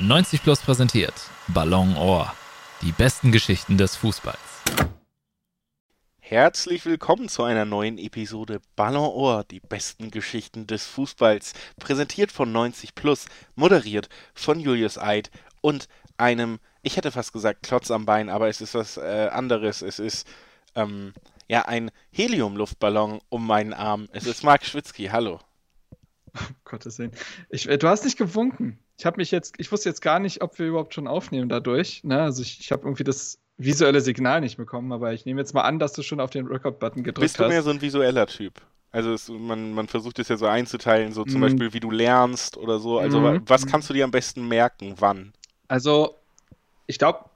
90 Plus präsentiert Ballon Ohr. Die besten Geschichten des Fußballs. Herzlich willkommen zu einer neuen Episode Ballon Ohr, die besten Geschichten des Fußballs. Präsentiert von 90 Plus, moderiert von Julius Eid und einem, ich hätte fast gesagt Klotz am Bein, aber es ist was äh, anderes. Es ist ähm, ja ein Heliumluftballon um meinen Arm. Es ist Marc Schwitzky. Hallo. Um Gottes Willen. Ich, äh, du hast nicht gewunken. Ich habe mich jetzt, ich wusste jetzt gar nicht, ob wir überhaupt schon aufnehmen dadurch. Ne? Also ich, ich habe irgendwie das visuelle Signal nicht bekommen, aber ich nehme jetzt mal an, dass du schon auf den Record-Button gedrückt hast. Bist du mehr so ein visueller Typ? Also es, man, man versucht es ja so einzuteilen, so zum mm. Beispiel, wie du lernst oder so. Also mm. was kannst du dir am besten merken, wann? Also ich glaube,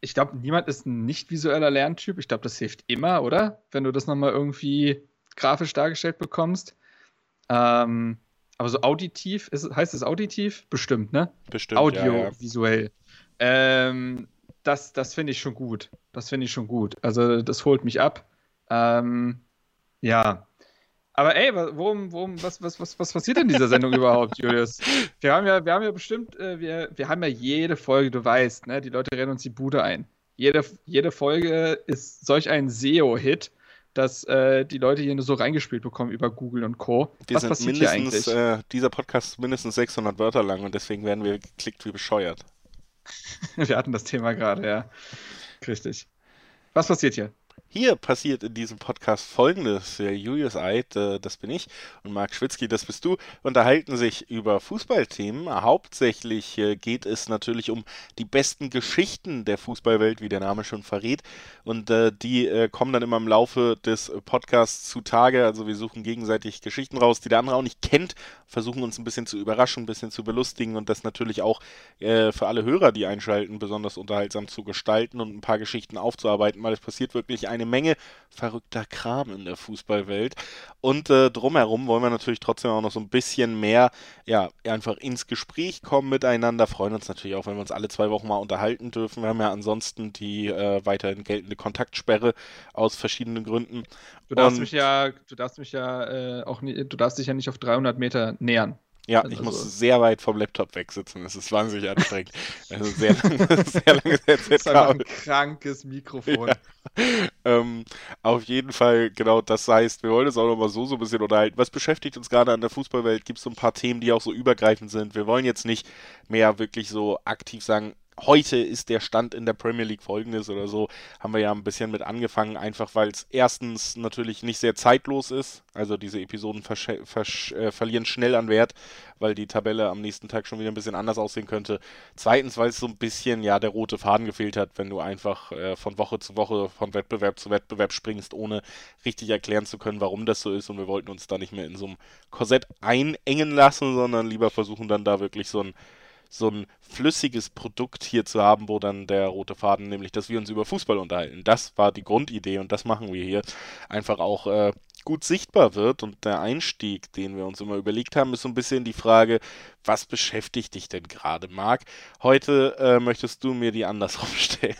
ich glaube, niemand ist ein nicht visueller Lerntyp. Ich glaube, das hilft immer, oder? Wenn du das nochmal irgendwie grafisch dargestellt bekommst. Ähm, aber so auditiv, ist, heißt es auditiv? Bestimmt, ne? Bestimmt. Audiovisuell. Ja, ja. ähm, das, das finde ich schon gut. Das finde ich schon gut. Also, das holt mich ab. Ähm, ja. Aber ey, worum, worum, was, was, was, was passiert in dieser Sendung überhaupt, Julius? Wir haben ja, wir haben ja bestimmt, äh, wir, wir haben ja jede Folge, du weißt, ne? Die Leute rennen uns die Bude ein. Jede, jede Folge ist solch ein SEO-Hit dass äh, die Leute hier nur so reingespielt bekommen über Google und Co. Wir Was passiert hier eigentlich? Äh, dieser Podcast ist mindestens 600 Wörter lang und deswegen werden wir geklickt wie bescheuert. wir hatten das Thema gerade, ja. Richtig. Was passiert hier? Hier passiert in diesem Podcast folgendes. Julius Eid, äh, das bin ich, und Marc Schwitzky, das bist du, unterhalten sich über Fußballthemen. Hauptsächlich äh, geht es natürlich um die besten Geschichten der Fußballwelt, wie der Name schon verrät. Und äh, die kommen dann immer im Laufe des Podcasts zutage. Also wir suchen gegenseitig Geschichten raus, die der andere auch nicht kennt, versuchen uns ein bisschen zu überraschen, ein bisschen zu belustigen und das natürlich auch für alle Hörer, die einschalten, besonders unterhaltsam zu gestalten und ein paar Geschichten aufzuarbeiten, weil es passiert wirklich eine Menge verrückter Kram in der Fußballwelt. Und äh, drumherum wollen wir natürlich trotzdem auch noch so ein bisschen mehr, ja, einfach ins Gespräch kommen miteinander. Freuen uns natürlich auch, wenn wir uns alle zwei Wochen mal unterhalten dürfen. Wir haben ja ansonsten die äh, weiterhin geltende Kontaktsperre aus verschiedenen Gründen. Du darfst und, mich ja, du darfst mich ja äh, auch nie, du darfst dich ja nicht auf 300 Meter nähern. Ja, also ich muss sehr weit vom Laptop wegsitzen. Es ist wahnsinnig anstrengend. Also sehr lange, sehr lange Das ist einfach ein krankes Mikrofon. Ja. Ähm, auf jeden Fall, genau, das heißt, wir wollen uns auch nochmal so, so ein bisschen unterhalten. Was beschäftigt uns gerade an der Fußballwelt? Gibt es so ein paar Themen, die auch so übergreifend sind? Wir wollen jetzt nicht mehr wirklich so aktiv sagen, heute ist der Stand in der Premier League folgendes oder so, haben wir ja ein bisschen mit angefangen, einfach weil es erstens natürlich nicht sehr zeitlos ist, also diese Episoden äh, verlieren schnell an Wert, weil die Tabelle am nächsten Tag schon wieder ein bisschen anders aussehen könnte. Zweitens, weil es so ein bisschen ja der rote Faden gefehlt hat, wenn du einfach äh, von Woche zu Woche, von Wettbewerb zu Wettbewerb springst, ohne richtig erklären zu können, warum das so ist. Und wir wollten uns da nicht mehr in so einem Korsett einengen lassen, sondern lieber versuchen dann da wirklich so ein so ein flüssiges Produkt hier zu haben, wo dann der rote Faden, nämlich dass wir uns über Fußball unterhalten. Das war die Grundidee und das machen wir hier. Einfach auch äh, gut sichtbar wird und der Einstieg, den wir uns immer überlegt haben, ist so ein bisschen die Frage, was beschäftigt dich denn gerade, Marc? Heute äh, möchtest du mir die andersrum stellen.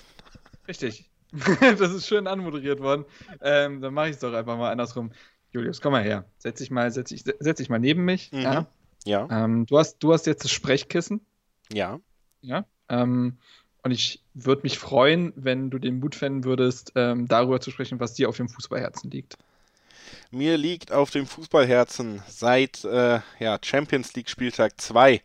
Richtig. das ist schön anmoderiert worden. Ähm, dann mache ich es doch einfach mal andersrum. Julius, komm mal her. Setz dich mal, setz dich, setz dich mal neben mich. Mhm. Ja. ja. Ähm, du, hast, du hast jetzt das Sprechkissen. Ja. Ja. Ähm, und ich würde mich freuen, wenn du den Mut fänden würdest, ähm, darüber zu sprechen, was dir auf dem Fußballherzen liegt. Mir liegt auf dem Fußballherzen seit äh, ja, Champions League Spieltag 2.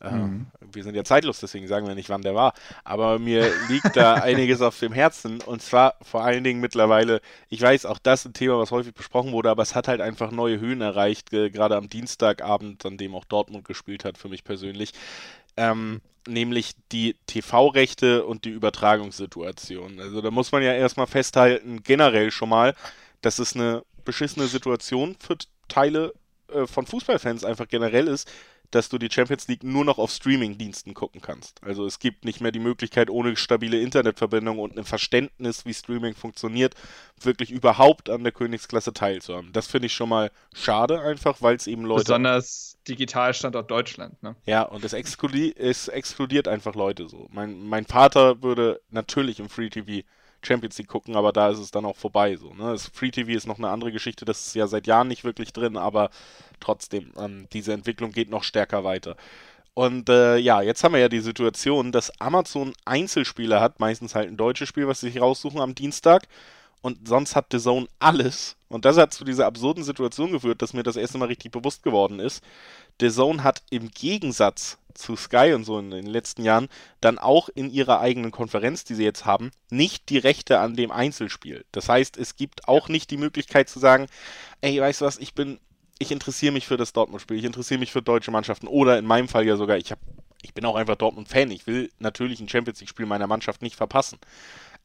Äh, mhm. Wir sind ja zeitlos, deswegen sagen wir nicht, wann der war. Aber mir liegt da einiges auf dem Herzen. Und zwar vor allen Dingen mittlerweile, ich weiß, auch das ist ein Thema, was häufig besprochen wurde, aber es hat halt einfach neue Höhen erreicht, gerade am Dienstagabend, an dem auch Dortmund gespielt hat, für mich persönlich ähm, nämlich die TV-Rechte und die Übertragungssituation. Also da muss man ja erstmal festhalten, generell schon mal, dass es eine beschissene Situation für Teile äh, von Fußballfans einfach generell ist, dass du die Champions League nur noch auf Streaming-Diensten gucken kannst. Also es gibt nicht mehr die Möglichkeit, ohne stabile Internetverbindung und ein Verständnis, wie Streaming funktioniert, wirklich überhaupt an der Königsklasse teilzuhaben. Das finde ich schon mal schade einfach, weil es eben Leute... Besonders Digitalstandort Deutschland, ne? Ja, und es, exkludi es exkludiert einfach Leute so. Mein, mein Vater würde natürlich im Free TV Champions League gucken, aber da ist es dann auch vorbei. So, ne? Das Free TV ist noch eine andere Geschichte, das ist ja seit Jahren nicht wirklich drin, aber trotzdem, ähm, diese Entwicklung geht noch stärker weiter. Und äh, ja, jetzt haben wir ja die Situation, dass Amazon Einzelspieler hat, meistens halt ein deutsches Spiel, was sie sich raussuchen am Dienstag. Und sonst hat The Zone alles. Und das hat zu dieser absurden Situation geführt, dass mir das erste Mal richtig bewusst geworden ist. The Zone hat im Gegensatz zu Sky und so in den letzten Jahren dann auch in ihrer eigenen Konferenz, die sie jetzt haben, nicht die Rechte an dem Einzelspiel. Das heißt, es gibt auch nicht die Möglichkeit zu sagen, ey, weißt du was, ich bin ich interessiere mich für das Dortmund-Spiel, ich interessiere mich für deutsche Mannschaften. Oder in meinem Fall ja sogar, ich, hab, ich bin auch einfach Dortmund-Fan, ich will natürlich ein Champions League-Spiel meiner Mannschaft nicht verpassen.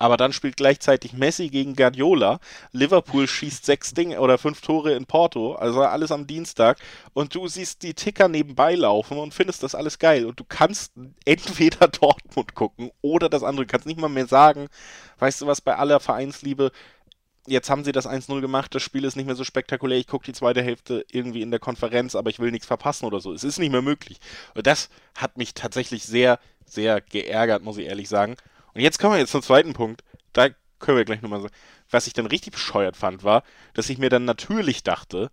Aber dann spielt gleichzeitig Messi gegen Guardiola, Liverpool schießt sechs Dinge oder fünf Tore in Porto, also alles am Dienstag. Und du siehst die Ticker nebenbei laufen und findest das alles geil. Und du kannst entweder Dortmund gucken oder das andere, du kannst nicht mal mehr sagen, weißt du was, bei aller Vereinsliebe, jetzt haben sie das 1-0 gemacht, das Spiel ist nicht mehr so spektakulär, ich gucke die zweite Hälfte irgendwie in der Konferenz, aber ich will nichts verpassen oder so. Es ist nicht mehr möglich. Und das hat mich tatsächlich sehr, sehr geärgert, muss ich ehrlich sagen. Und jetzt kommen wir jetzt zum zweiten Punkt. Da können wir gleich nochmal sagen. Was ich dann richtig bescheuert fand, war, dass ich mir dann natürlich dachte,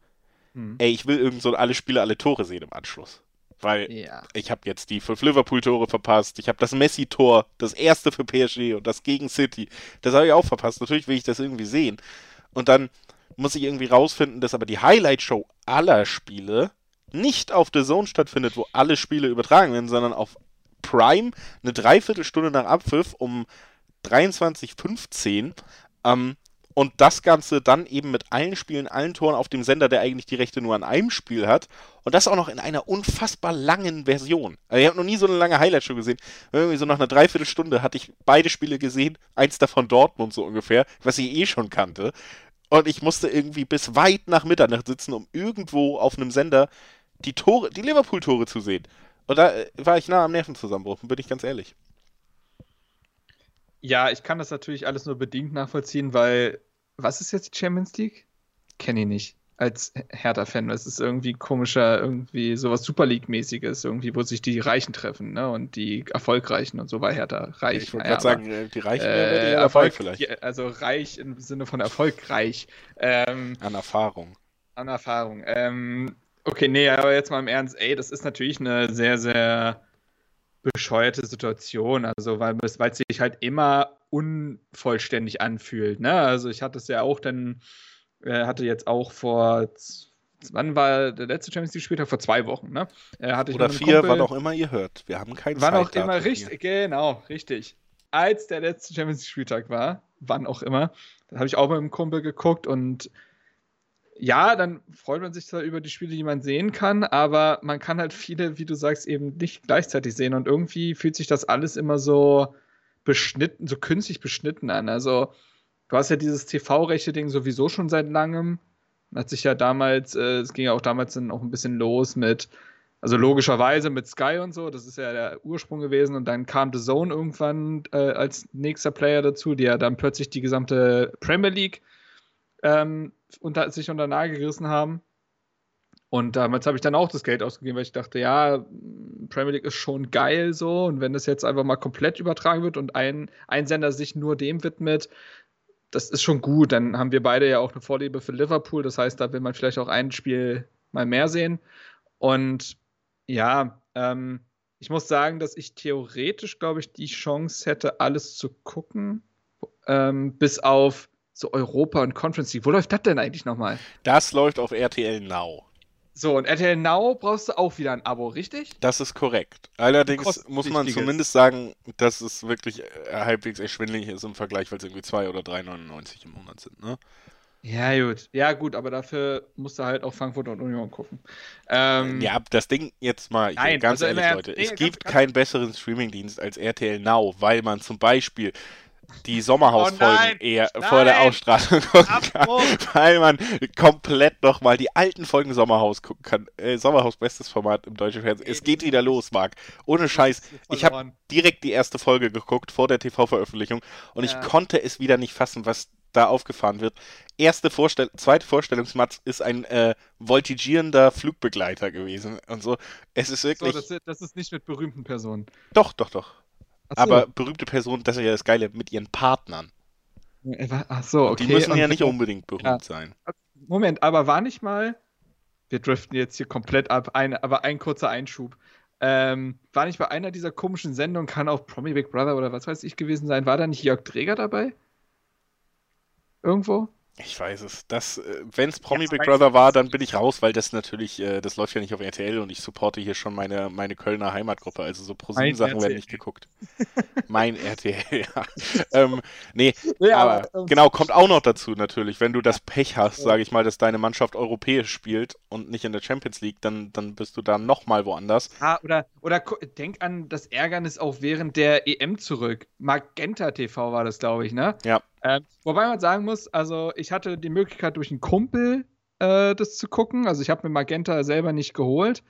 hm. ey, ich will irgend so alle Spiele, alle Tore sehen im Anschluss. Weil ja. ich habe jetzt die fünf Liverpool-Tore verpasst, ich habe das Messi-Tor, das erste für PSG und das gegen City. Das habe ich auch verpasst. Natürlich will ich das irgendwie sehen. Und dann muss ich irgendwie rausfinden, dass aber die Highlight-Show aller Spiele nicht auf The Zone stattfindet, wo alle Spiele übertragen werden, sondern auf Prime eine Dreiviertelstunde nach Abpfiff um 23.15 ähm, und das Ganze dann eben mit allen Spielen, allen Toren auf dem Sender, der eigentlich die Rechte nur an einem Spiel hat. Und das auch noch in einer unfassbar langen Version. Also ich habe noch nie so eine lange Highlight-Show gesehen. Irgendwie so nach einer Dreiviertelstunde hatte ich beide Spiele gesehen, eins davon Dortmund so ungefähr, was ich eh schon kannte. Und ich musste irgendwie bis weit nach Mitternacht sitzen, um irgendwo auf einem Sender die Tore, die Liverpool-Tore zu sehen. Und da äh, war ich nah am Nervenzusammenbruch, bin ich ganz ehrlich. Ja, ich kann das natürlich alles nur bedingt nachvollziehen, weil was ist jetzt die Champions League? Kenne ich nicht. Als Hertha-Fan. Das ist irgendwie komischer, irgendwie sowas Super League-mäßiges, irgendwie, wo sich die Reichen treffen, ne? Und die Erfolgreichen und so war Hertha reich. Ich wollte gerade sagen, äh, die Reichen äh, die Erfolg, vielleicht. Also reich im Sinne von erfolgreich. Ähm, an Erfahrung. An Erfahrung. Ähm, okay, nee, aber jetzt mal im Ernst, ey, das ist natürlich eine sehr, sehr bescheuerte Situation. Also, weil es sich halt immer unvollständig anfühlt. Ne? Also, ich hatte es ja auch dann, äh, hatte jetzt auch vor. Wann war der letzte Champions League Spieltag? Vor zwei Wochen, ne? Hatte Oder vier, Kumpel, wann auch immer ihr hört. Wir haben keinen Wann auch immer, richtig, genau, richtig. Als der letzte Champions League Spieltag war, wann auch immer, da habe ich auch mit einem Kumpel geguckt und ja, dann freut man sich zwar über die Spiele, die man sehen kann, aber man kann halt viele, wie du sagst, eben nicht gleichzeitig sehen und irgendwie fühlt sich das alles immer so beschnitten, so künstlich beschnitten an. Also, du hast ja dieses TV-Rechte-Ding sowieso schon seit langem. Hat sich ja damals, äh, es ging ja auch damals dann auch ein bisschen los mit, also logischerweise mit Sky und so, das ist ja der Ursprung gewesen und dann kam The Zone irgendwann äh, als nächster Player dazu, die ja dann plötzlich die gesamte Premier League ähm, unter, sich unter Nagel gerissen haben. Und damals habe ich dann auch das Geld ausgegeben, weil ich dachte, ja, Premier League ist schon geil so. Und wenn das jetzt einfach mal komplett übertragen wird und ein, ein Sender sich nur dem widmet, das ist schon gut. Dann haben wir beide ja auch eine Vorliebe für Liverpool. Das heißt, da will man vielleicht auch ein Spiel mal mehr sehen. Und ja, ähm, ich muss sagen, dass ich theoretisch, glaube ich, die Chance hätte, alles zu gucken. Ähm, bis auf so Europa und Conference League. Wo läuft das denn eigentlich nochmal? Das läuft auf RTL Now. So, und RTL Now brauchst du auch wieder ein Abo, richtig? Das ist korrekt. Allerdings muss man zumindest sagen, dass es wirklich äh, halbwegs erschwindlich ist im Vergleich, weil es irgendwie 2 oder 3,99 im Monat sind, ne? Ja, gut. Ja, gut, aber dafür musst du halt auch Frankfurt und Union gucken. Ähm, ja, das Ding jetzt mal, nein, ganz also ehrlich, Leute, nee, es gibt keinen besseren Streamingdienst als RTL Now, weil man zum Beispiel die Sommerhausfolgen oh eher nein, vor der Ausstrahlung gucken kann, weil man komplett nochmal die alten Folgen Sommerhaus gucken kann. Äh, Sommerhaus bestes Format im deutschen Fernsehen. Es geht wieder los, Marc. Ohne Scheiß. Ich habe direkt die erste Folge geguckt vor der TV-Veröffentlichung und ja. ich konnte es wieder nicht fassen, was da aufgefahren wird. Erste Vorstell zweite Vorstellungsmatz ist ein äh, voltigierender Flugbegleiter gewesen und so. Es ist wirklich. So, das, das ist nicht mit berühmten Personen. Doch, doch, doch. So. Aber berühmte Personen, das ist ja das Geile, mit ihren Partnern. Ach so, okay. Die müssen ja nicht unbedingt berühmt ja. sein. Moment, aber war nicht mal, wir driften jetzt hier komplett ab, ein, aber ein kurzer Einschub. Ähm, war nicht bei einer dieser komischen Sendungen, kann auch Promi Big Brother oder was weiß ich gewesen sein, war da nicht Jörg Träger dabei? Irgendwo? Ich weiß es. Das, äh, wenn es Promi Ja, Big Brother war, dann bin ich raus, weil das natürlich, äh, das läuft ja nicht auf RTL und ich supporte hier schon meine, meine Kölner Heimatgruppe. Also so ProSieben-Sachen werden nicht geguckt. mein RTL, ja. ähm, nee, Ja, aber ähm, genau, kommt auch noch dazu natürlich. Wenn du das Pech hast, sage ich mal, dass deine Mannschaft europäisch spielt und nicht in der Champions League, dann, dann bist du da nochmal woanders. Ah, oder, oder denk an das Ärgernis auch während der EM zurück. Magenta TV war das, glaube ich, ne? Ja. Ähm, wobei man sagen muss, also ich hatte die Möglichkeit durch einen Kumpel äh, das zu gucken. Also ich habe mir Magenta selber nicht geholt.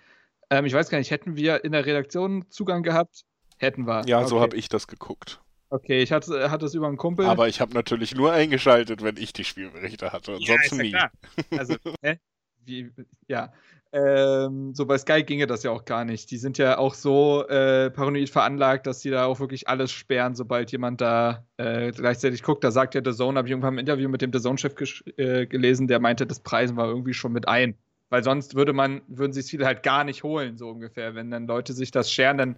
Ähm, ich weiß gar nicht, hätten wir in der Redaktion Zugang gehabt? Hätten wir. Ja, so okay. habe ich das geguckt. Okay, ich hatte, hatte es über einen Kumpel. Aber ich habe natürlich nur eingeschaltet, wenn ich die Spielberichte hatte. Ja, ja nie. klar. Also, hä? Wie, ja. Ähm, so bei Sky ginge das ja auch gar nicht. Die sind ja auch so äh, paranoid veranlagt, dass sie da auch wirklich alles sperren, sobald jemand da äh, gleichzeitig guckt. Da sagt ja The Zone, habe ich irgendwann im Interview mit dem The Zone-Chef äh, gelesen, der meinte, das Preisen war irgendwie schon mit ein. Weil sonst würde man, würden sich viele halt gar nicht holen, so ungefähr. Wenn dann Leute sich das scheren, dann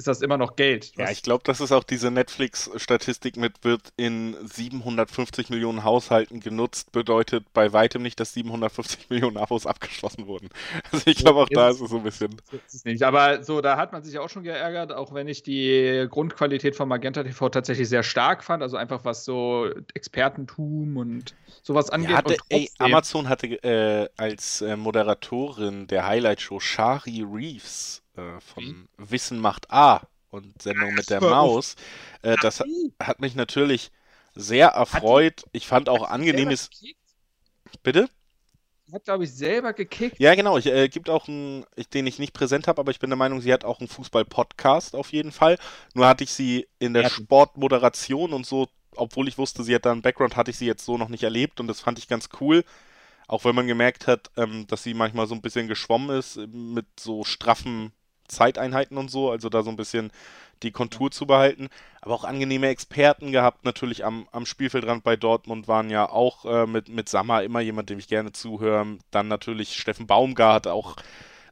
ist das immer noch Geld. Ja, ich glaube, das ist auch diese Netflix-Statistik mit wird in 750 Millionen Haushalten genutzt, bedeutet bei weitem nicht, dass 750 Millionen Abos abgeschlossen wurden. Also ich glaube, auch da ist es so ein bisschen. Aber so, da hat man sich auch schon geärgert, auch wenn ich die Grundqualität von Magenta TV tatsächlich sehr stark fand. Also einfach was so Expertentum und sowas angeht. Ja, hatte, ey, Amazon hatte äh, als äh, Moderatorin der Highlight-Show Shari Reeves äh, von Wissen macht A und Sendung mit der. Maus. Äh, das hat, mich natürlich sehr erfreut. Ich fand auch angenehmes. Bitte? Hat, glaube ich, selber gekickt. Ja, genau. Ich, äh, gibt auch einen, den ich nicht präsent habe, aber ich bin der Meinung, sie hat auch einen Fußball-Podcast auf jeden Fall. Nur hatte ich sie in der Ja. Sportmoderation und so, obwohl ich wusste, sie hat da einen Background, hatte ich sie jetzt so noch nicht erlebt und das fand ich ganz cool. Auch wenn man gemerkt hat, ähm, dass sie manchmal so ein bisschen geschwommen ist äh, mit so straffen Zeiteinheiten und so, also da so ein bisschen die Kontur zu behalten. Aber auch angenehme Experten gehabt, natürlich am, am Spielfeldrand bei Dortmund waren ja auch äh, mit, mit Sammer immer jemand, dem ich gerne zuhöre. Dann natürlich Steffen Baumgart, auch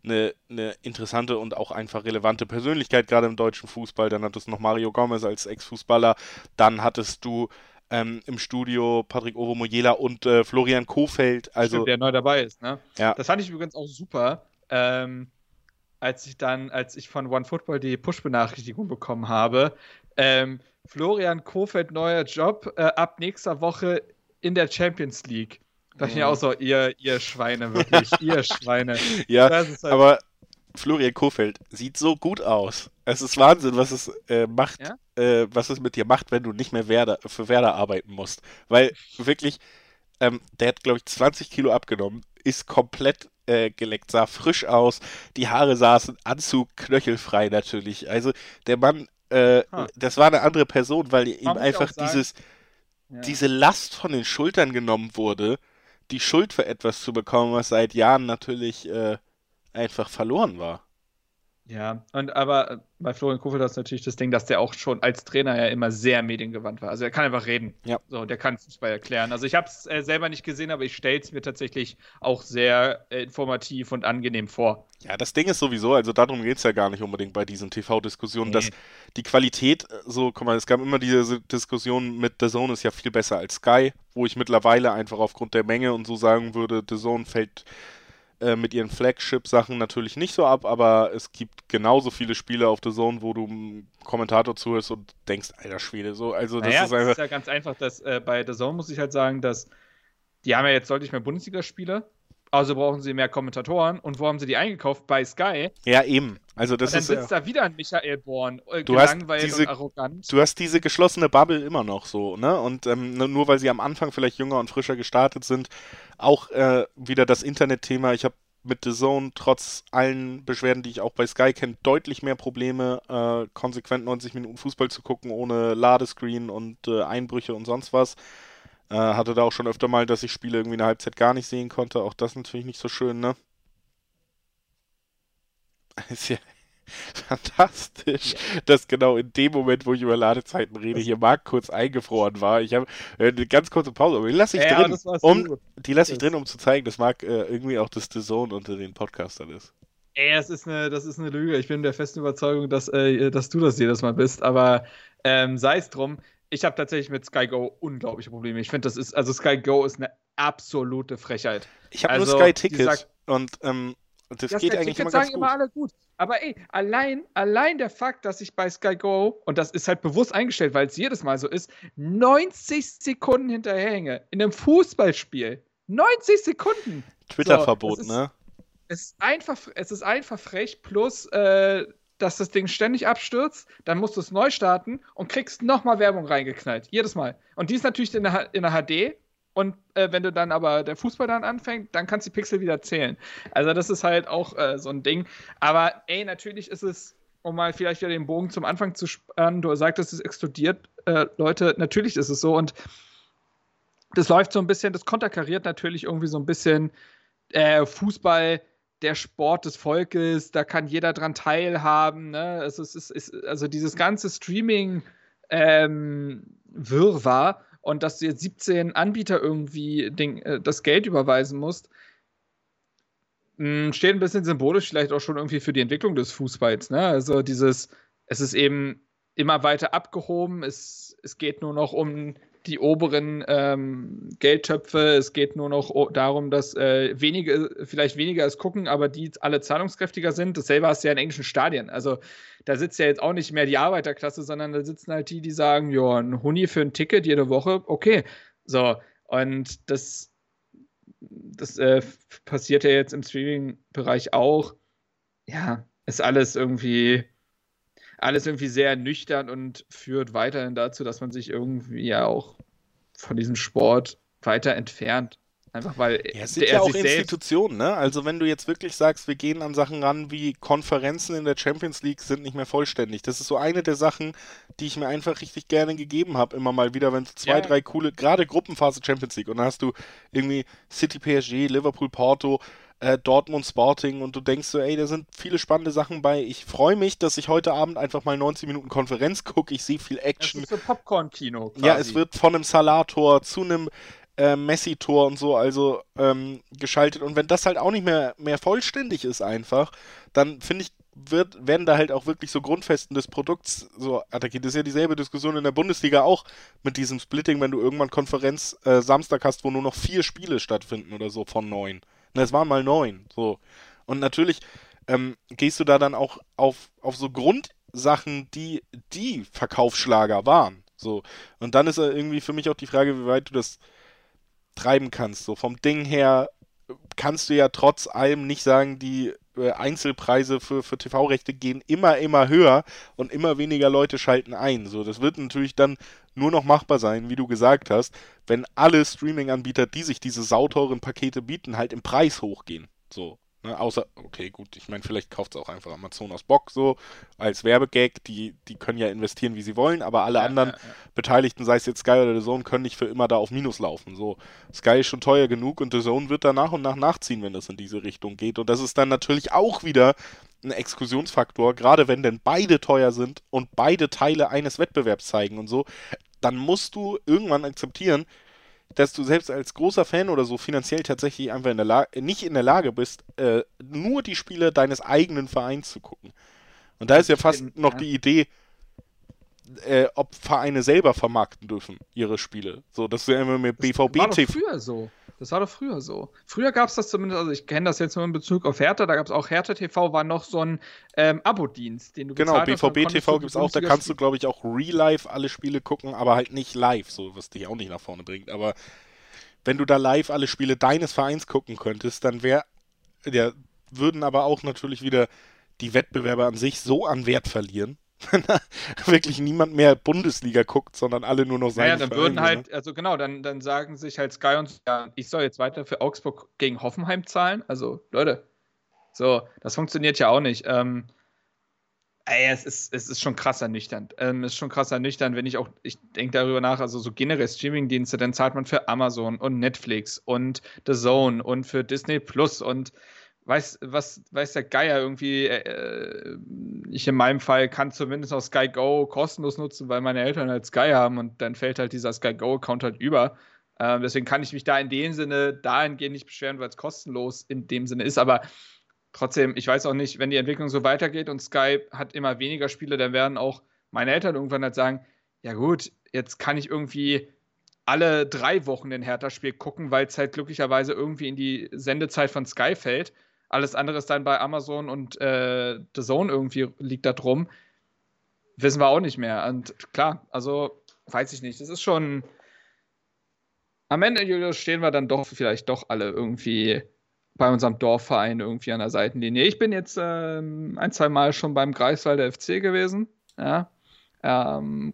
eine, eine interessante und auch einfach relevante Persönlichkeit, gerade im deutschen Fußball. Dann hattest du noch Mario Gomez als Ex-Fußballer. Dann hattest du ähm, im Studio Patrick Ovo Mojela und äh, Florian Kofeld. Also, Stimmt, der neu dabei ist, ne? Ja. Das fand ich übrigens auch super. Ähm, als ich dann, als ich von OneFootball die Push-Benachrichtigung bekommen habe, ähm, Florian Kofeld neuer Job äh, ab nächster Woche in der Champions League. Da dachte ich mir Mhm. auch so, ihr, ihr Schweine, wirklich, ihr Schweine. ja, halt, aber Florian Kofeld sieht so gut aus. Es ist Wahnsinn, was es äh, macht, Ja? äh, was es mit dir macht, wenn du nicht mehr Werder, für Werder arbeiten musst. Weil wirklich, ähm, der hat, glaube ich, 20 Kilo abgenommen, ist komplett äh, geleckt, sah frisch aus, die Haare saßen, Anzug, knöchelfrei natürlich. Also der Mann, äh, das war eine andere Person, weil ihm einfach dieses, ja. diese Last von den Schultern genommen wurde, die Schuld für etwas zu bekommen, was seit Jahren natürlich äh, einfach verloren war. Ja, und aber äh, bei Florian Kofeld ist natürlich das Ding, dass der auch schon als Trainer ja immer sehr mediengewandt war. Also er kann einfach reden. Ja. So, der kann Fußball erklären. Also ich habe es äh, selber nicht gesehen, aber ich stelle es mir tatsächlich auch sehr äh, informativ und angenehm vor. Ja, das Ding ist sowieso, also darum geht es ja gar nicht unbedingt bei diesen TV-Diskussionen, Nee. dass die Qualität, äh, so, guck mal, es gab immer diese Diskussion mit The Zone ist ja viel besser als Sky, wo ich mittlerweile einfach aufgrund der Menge und so sagen würde, The Zone fällt äh, mit ihren Flagship-Sachen natürlich nicht so ab, aber es gibt genauso viele Spiele auf The Zone, wo du einem Kommentator zuhörst und denkst, alter Schwede, so, also das naja, ist das einfach, ist ja ganz einfach, dass äh, bei The Zone muss ich halt sagen, dass die haben ja jetzt deutlich mehr Bundesligaspiele, also brauchen sie mehr Kommentatoren. Und wo haben sie die eingekauft? Bei Sky. ja eben, also das und dann ist ja, sitzt da wieder ein Michael Born, äh, Du hast gelangweilt diese- und arrogant. du hast diese geschlossene Bubble immer noch so, ne? Und ähm, nur- nur weil sie am Anfang vielleicht jünger und frischer gestartet sind, auch äh, wieder das Internetthema. Ich habe mit The Zone trotz allen Beschwerden, die ich auch bei Sky kenne, deutlich mehr Probleme, äh, konsequent 90 Minuten Fußball zu gucken, ohne Ladescreen und äh, Einbrüche und sonst was. Äh, hatte da auch schon öfter mal, dass ich Spiele irgendwie eine Halbzeit gar nicht sehen konnte. Auch das natürlich nicht so schön, ne? Ist ja fantastisch, dass genau in dem Moment, wo ich über Ladezeiten rede, hier Marc kurz eingefroren war. Ich habe äh, eine ganz kurze Pause, aber die lasse ich Ja, drin, um, die lasse ich drin, um zu zeigen, dass Marc äh, irgendwie auch das The Zone unter den Podcastern ist. Ey, das ist eine, das ist eine Lüge. Ich bin der festen Überzeugung, dass, äh, dass du das jedes Mal bist. Aber ähm, sei es drum. Ich habe tatsächlich mit Sky Go unglaubliche Probleme. Ich finde, das ist, also Sky Go ist eine absolute Frechheit. Ich habe Also, nur Sky Ticket sagt- und ähm, das Ja, geht eigentlich immer sagen ganz gut. immer alle gut. Aber ey, allein, allein der Fakt, dass ich bei Sky Go, und das ist halt bewusst eingestellt, weil es jedes Mal so ist, 90 Sekunden hinterherhänge in einem Fußballspiel. 90 Sekunden! Twitter-Verbot, das ist- ne? Es ist einfach, es ist einfach frech, plus, äh, dass das Ding ständig abstürzt, dann musst du es neu starten und kriegst nochmal Werbung reingeknallt. Jedes Mal. Und die ist natürlich in der, in der HD. Und äh, wenn du dann aber der Fußball dann anfängt, dann kannst du die Pixel wieder zählen. Also das ist halt auch äh, so ein Ding. Aber ey, natürlich ist es, um mal vielleicht wieder den Bogen zum Anfang zu spannen, du sagtest, es explodiert. Äh, Leute, natürlich ist es so. Und das läuft so ein bisschen, das konterkariert natürlich irgendwie so ein bisschen äh, Fußball, der Sport des Volkes, da kann jeder dran teilhaben. Ne? Es ist, es ist, also dieses ganze Streaming ähm, und dass du jetzt 17 Anbieter irgendwie den, äh, das Geld überweisen musst, mh, steht ein bisschen symbolisch vielleicht auch schon irgendwie für die Entwicklung des Fußballs. Ne? Also dieses, es ist eben immer weiter abgehoben, es, es geht nur noch um die oberen ähm, Geldtöpfe. Es geht nur noch darum, dass äh, wenige, vielleicht weniger es gucken, aber die alle zahlungskräftiger sind. Dasselbe hast du ja in englischen Stadien. Also da sitzt ja jetzt auch nicht mehr die Arbeiterklasse, sondern da sitzen halt die, die sagen, ja, ein Huni für ein Ticket jede Woche, okay. So, und das, das äh, passiert ja jetzt im Streaming-Bereich auch. Ja, ist alles irgendwie alles irgendwie sehr nüchtern und führt weiterhin dazu, dass man sich irgendwie ja auch von diesem Sport weiter entfernt. Einfach weil Ja, es sind ja auch. Institutionen, ne? Also wenn du jetzt wirklich sagst, wir gehen an Sachen ran wie Konferenzen in der Champions League sind nicht mehr vollständig. Das ist so eine der Sachen, die ich mir einfach richtig gerne gegeben habe, immer mal wieder, wenn so zwei, Ja. drei coole, gerade Gruppenphase Champions League und dann hast du irgendwie City PSG, Liverpool Porto, äh, Dortmund Sporting und du denkst so, ey, da sind viele spannende Sachen bei. Ich freue mich, dass ich heute Abend einfach mal 90 Minuten Konferenz gucke. Ich sehe viel Das Action. ist so Popcorn-Kino. Ja, es wird von einem Salah-Tor zu einem äh, Messi-Tor und so also ähm, geschaltet. Und wenn das halt auch nicht mehr, mehr vollständig ist einfach, dann finde ich, wird, werden da halt auch wirklich so Grundfesten des Produkts so attackiert. Das ist ja dieselbe Diskussion in der Bundesliga auch mit diesem Splitting, wenn du irgendwann Konferenz äh, Samstag hast, wo nur noch vier Spiele stattfinden oder so von neun. Na, es waren mal neun. So. Und natürlich ähm, gehst du da dann auch auf, auf so Grundsachen, die die Verkaufsschlager waren. So. Und dann ist irgendwie für mich auch die Frage, wie weit du das treiben kannst. So vom Ding her kannst du ja trotz allem nicht sagen, die äh, Einzelpreise für, für TV-Rechte gehen immer, immer höher und immer weniger Leute schalten ein. So, das wird natürlich dann nur noch machbar sein, wie du gesagt hast, wenn alle Streaming-Anbieter, die sich diese sauteuren Pakete bieten, halt im Preis hochgehen. So. Ne, außer, okay, gut, ich meine, vielleicht kauft es auch einfach Amazon aus Bock so als Werbegag. Die, die können ja investieren, wie sie wollen, aber alle Ja, anderen ja, ja. Beteiligten, sei es jetzt Sky oder The Zone, können nicht für immer da auf Minus laufen. So, Sky ist schon teuer genug und The Zone wird da nach und nach nachziehen, wenn das in diese Richtung geht. Und das ist dann natürlich auch wieder ein Exklusionsfaktor, gerade wenn denn beide teuer sind und beide Teile eines Wettbewerbs zeigen und so, dann musst du irgendwann akzeptieren, dass du selbst als großer Fan oder so finanziell tatsächlich einfach in der Lage, nicht in der Lage bist, äh, nur die Spiele deines eigenen Vereins zu gucken. Und da ist ja fast noch ja. die Idee, äh, ob Vereine selber vermarkten dürfen, ihre Spiele. So, dass du immer mit BVB war doch TV. früher so. Das war doch früher so. Früher gab es das zumindest, also ich kenne das jetzt nur in Bezug auf Hertha, da gab es auch Hertha TV, war noch so ein ähm, Abo-Dienst, den du Genau, BVB TV du gibt es auch, da kannst du, spielen. glaube ich, auch real-life alle Spiele gucken, aber halt nicht live, so was dich auch nicht nach vorne bringt. Aber wenn du da live alle Spiele deines Vereins gucken könntest, dann wäre, ja, würden aber auch natürlich wieder die Wettbewerbe an sich so an Wert verlieren, wirklich niemand mehr Bundesliga guckt, sondern alle nur noch seine Naja, dann Vereine, würden ne? halt, also genau, dann, dann sagen sich halt Sky und ja, ich soll jetzt weiter für Augsburg gegen Hoffenheim zahlen. Also, Leute, so, das funktioniert ja auch nicht. Ähm, ey, es ist, es ist schon krass ernüchternd. Ähm, es ist schon krass ernüchternd, wenn ich auch, ich denke darüber nach, also so generell Streamingdienste, dann zahlt man für Amazon und Netflix und The Zone und für Disney Plus und weiß, was, weiß der Geier irgendwie, äh, ich in meinem Fall kann zumindest auch Sky Go kostenlos nutzen, weil meine Eltern halt Sky haben und dann fällt halt dieser Sky Go-Account halt über. Ähm, deswegen kann ich mich da in dem Sinne dahingehend nicht beschweren, weil es kostenlos in dem Sinne ist, aber trotzdem, ich weiß auch nicht, wenn die Entwicklung so weitergeht und Sky hat immer weniger Spiele, dann werden auch meine Eltern irgendwann halt sagen, ja gut, jetzt kann ich irgendwie alle drei Wochen den Hertha-Spiel gucken, weil es halt glücklicherweise irgendwie in die Sendezeit von Sky fällt. Alles andere ist dann bei Amazon und äh, The Zone irgendwie liegt da drum. Wissen wir auch nicht mehr. Und klar, also weiß ich nicht. Das ist schon. Am Ende, Julius, stehen wir dann doch vielleicht doch alle irgendwie bei unserem Dorfverein irgendwie an der Seitenlinie. Ich bin jetzt ähm, ein, zwei Mal schon beim Greifswalder FC gewesen. Ja. Ähm,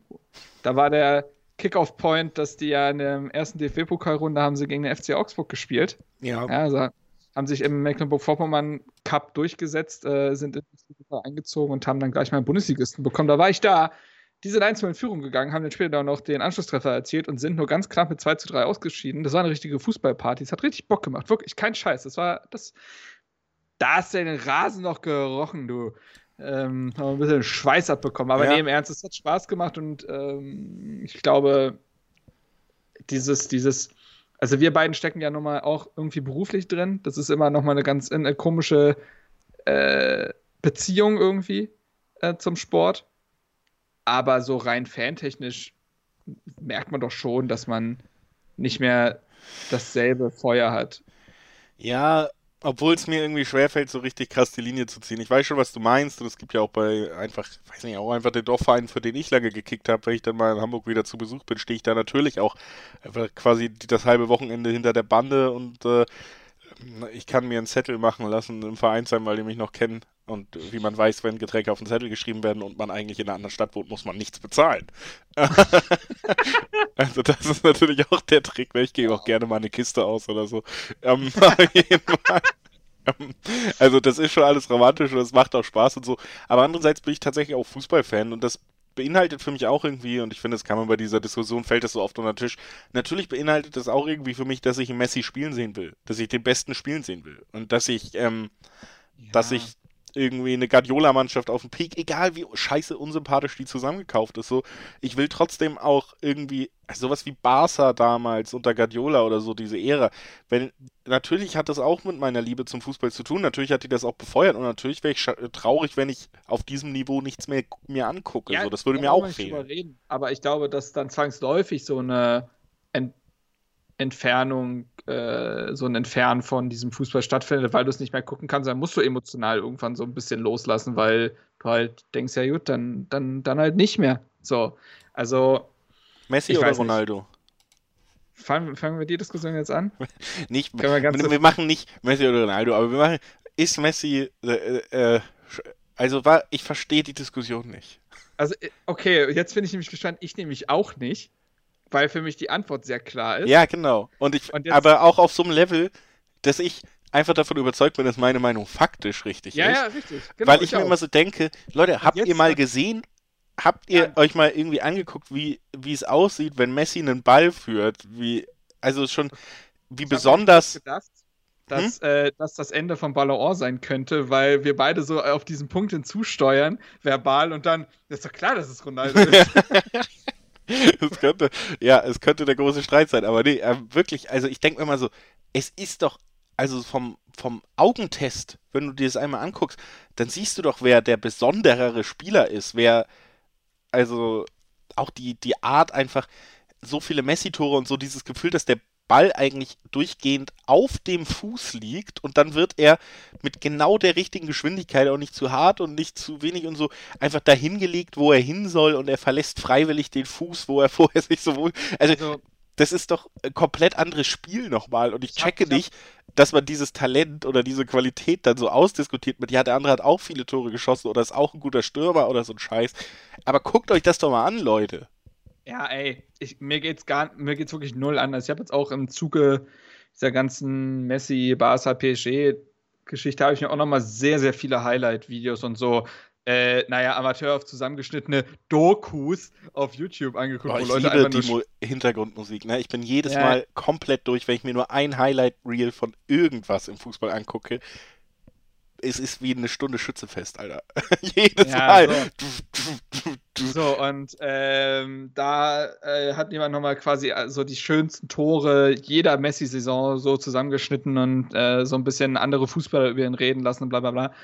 da war der Kickoff-Point, dass die ja in der ersten DFB-Pokalrunde haben sie gegen den FC Augsburg gespielt. Ja. ja also haben sich im Mecklenburg-Vorpommern Cup durchgesetzt, äh, sind in die eingezogen und haben dann gleich mal einen Bundesligisten bekommen. Da war ich da. Die sind 1 in Führung gegangen, haben dann später dann noch den Anschlusstreffer erzielt und sind nur ganz knapp mit 2 zu 3 ausgeschieden. Das war eine richtige Fußballparty. Es hat richtig Bock gemacht. Wirklich, kein Scheiß. Das war, das, da hast du den Rasen noch gerochen, du. Ähm, haben ein bisschen Schweiß abbekommen. Aber ja. nee, im Ernst, es hat Spaß gemacht und ähm, ich glaube, dieses, dieses, also wir beiden stecken ja nochmal auch irgendwie beruflich drin. Das ist immer nochmal eine ganz eine komische äh, Beziehung irgendwie äh, zum Sport. Aber so rein fantechnisch merkt man doch schon, dass man nicht mehr dasselbe Feuer hat. Ja, obwohl es mir irgendwie schwerfällt, so richtig krass die Linie zu ziehen. Ich weiß schon, was du meinst. Und es gibt ja auch bei einfach, weiß nicht, auch einfach den Dorfverein, für den ich lange gekickt habe. Wenn ich dann mal in Hamburg wieder zu Besuch bin, stehe ich da natürlich auch quasi das halbe Wochenende hinter der Bande und äh, ich kann mir einen Zettel machen lassen im Verein sein, weil die mich noch kennen. Und wie man weiß, wenn Getränke auf den Zettel geschrieben werden und man eigentlich in einer anderen Stadt wohnt, muss man nichts bezahlen. also das ist natürlich auch der Trick. Ne? Ich gebe auch gerne mal eine Kiste aus oder so. Ähm, ähm, also das ist schon alles romantisch und es macht auch Spaß und so. Aber andererseits bin ich tatsächlich auch Fußballfan und das beinhaltet für mich auch irgendwie, und ich finde, das kann man bei dieser Diskussion, fällt das so oft unter den Tisch, natürlich beinhaltet das auch irgendwie für mich, dass ich Messi spielen sehen will, dass ich den Besten spielen sehen will und dass ich, ähm, ja. dass ich irgendwie eine Guardiola-Mannschaft auf dem Peak, egal wie scheiße unsympathisch die zusammengekauft ist, so, ich will trotzdem auch irgendwie sowas wie Barca damals unter Guardiola oder so, diese Ära, wenn, natürlich hat das auch mit meiner Liebe zum Fußball zu tun, natürlich hat die das auch befeuert und natürlich wäre ich traurig, wenn ich auf diesem Niveau nichts mehr mir angucke, ja, so, das würde mir auch fehlen. Aber ich glaube, dass dann zwangsläufig so eine Entfernung, äh, so ein Entfernen von diesem Fußball stattfindet, weil du es nicht mehr gucken kannst, dann musst du emotional irgendwann so ein bisschen loslassen, weil du halt denkst, ja gut, dann, dann, dann halt nicht mehr. So, also. Messi oder Ronaldo? Fangen, fangen wir die Diskussion jetzt an? nicht, wir, wir, machen nicht Messi oder Ronaldo, aber wir machen, ist Messi, äh, äh, also war, ich verstehe die Diskussion nicht. Also, äh, okay, jetzt bin ich nämlich gespannt, ich nämlich auch nicht weil für mich die Antwort sehr klar ist. Ja, genau. Und ich, Und aber auch auf so einem Level, dass ich einfach davon überzeugt bin, dass meine Meinung faktisch richtig ja, ist. Ja, richtig. Genau, weil ich, ich mir immer so denke, Leute, habt ihr mal gesehen, habt ihr ja. euch mal irgendwie angeguckt, wie, wie es aussieht, wenn Messi einen Ball führt? Wie, also schon, wie ich besonders. Gedacht, dass, hm? äh, dass das Ende von Ballon sein könnte, weil wir beide so auf diesen Punkt hinzusteuern, verbal, und dann, ist doch klar, dass es Ronaldo ist. es könnte, ja, es könnte der große Streit sein, aber nee, äh, wirklich, also ich denke mir mal so, es ist doch, also vom, vom Augentest, wenn du dir das einmal anguckst, dann siehst du doch, wer der besonderere Spieler ist, wer, also auch die, die Art einfach, so viele Messi-Tore und so dieses Gefühl, dass der Ball eigentlich durchgehend auf dem Fuß liegt und dann wird er mit genau der richtigen Geschwindigkeit, auch nicht zu hart und nicht zu wenig und so, einfach dahin gelegt, wo er hin soll und er verlässt freiwillig den Fuß, wo er vorher sich so wohl. Also, also das ist doch ein komplett anderes Spiel nochmal und ich checke nicht, dass man dieses Talent oder diese Qualität dann so ausdiskutiert mit, ja, der andere hat auch viele Tore geschossen oder ist auch ein guter Stürmer oder so ein Scheiß. Aber guckt euch das doch mal an, Leute. Ja, ey, ich, mir geht's gar, mir geht's wirklich null anders. Ich habe jetzt auch im Zuge dieser ganzen Messi, Barca, PSG Geschichte habe ich mir auch nochmal sehr, sehr viele Highlight-Videos und so, äh, naja, Amateur auf zusammengeschnittene Dokus auf YouTube angeguckt, oh, wo Leute einfach die nur Hintergrundmusik, ne? Ich bin jedes ja. Mal komplett durch, wenn ich mir nur ein Highlight-Reel von irgendwas im Fußball angucke. Es ist wie eine Stunde Schützefest, Alter. jedes ja, Mal. So. So, und ähm, da äh, hat jemand nochmal quasi äh, so die schönsten Tore jeder Messi-Saison so zusammengeschnitten und äh, so ein bisschen andere Fußballer über ihn reden lassen und bla bla bla.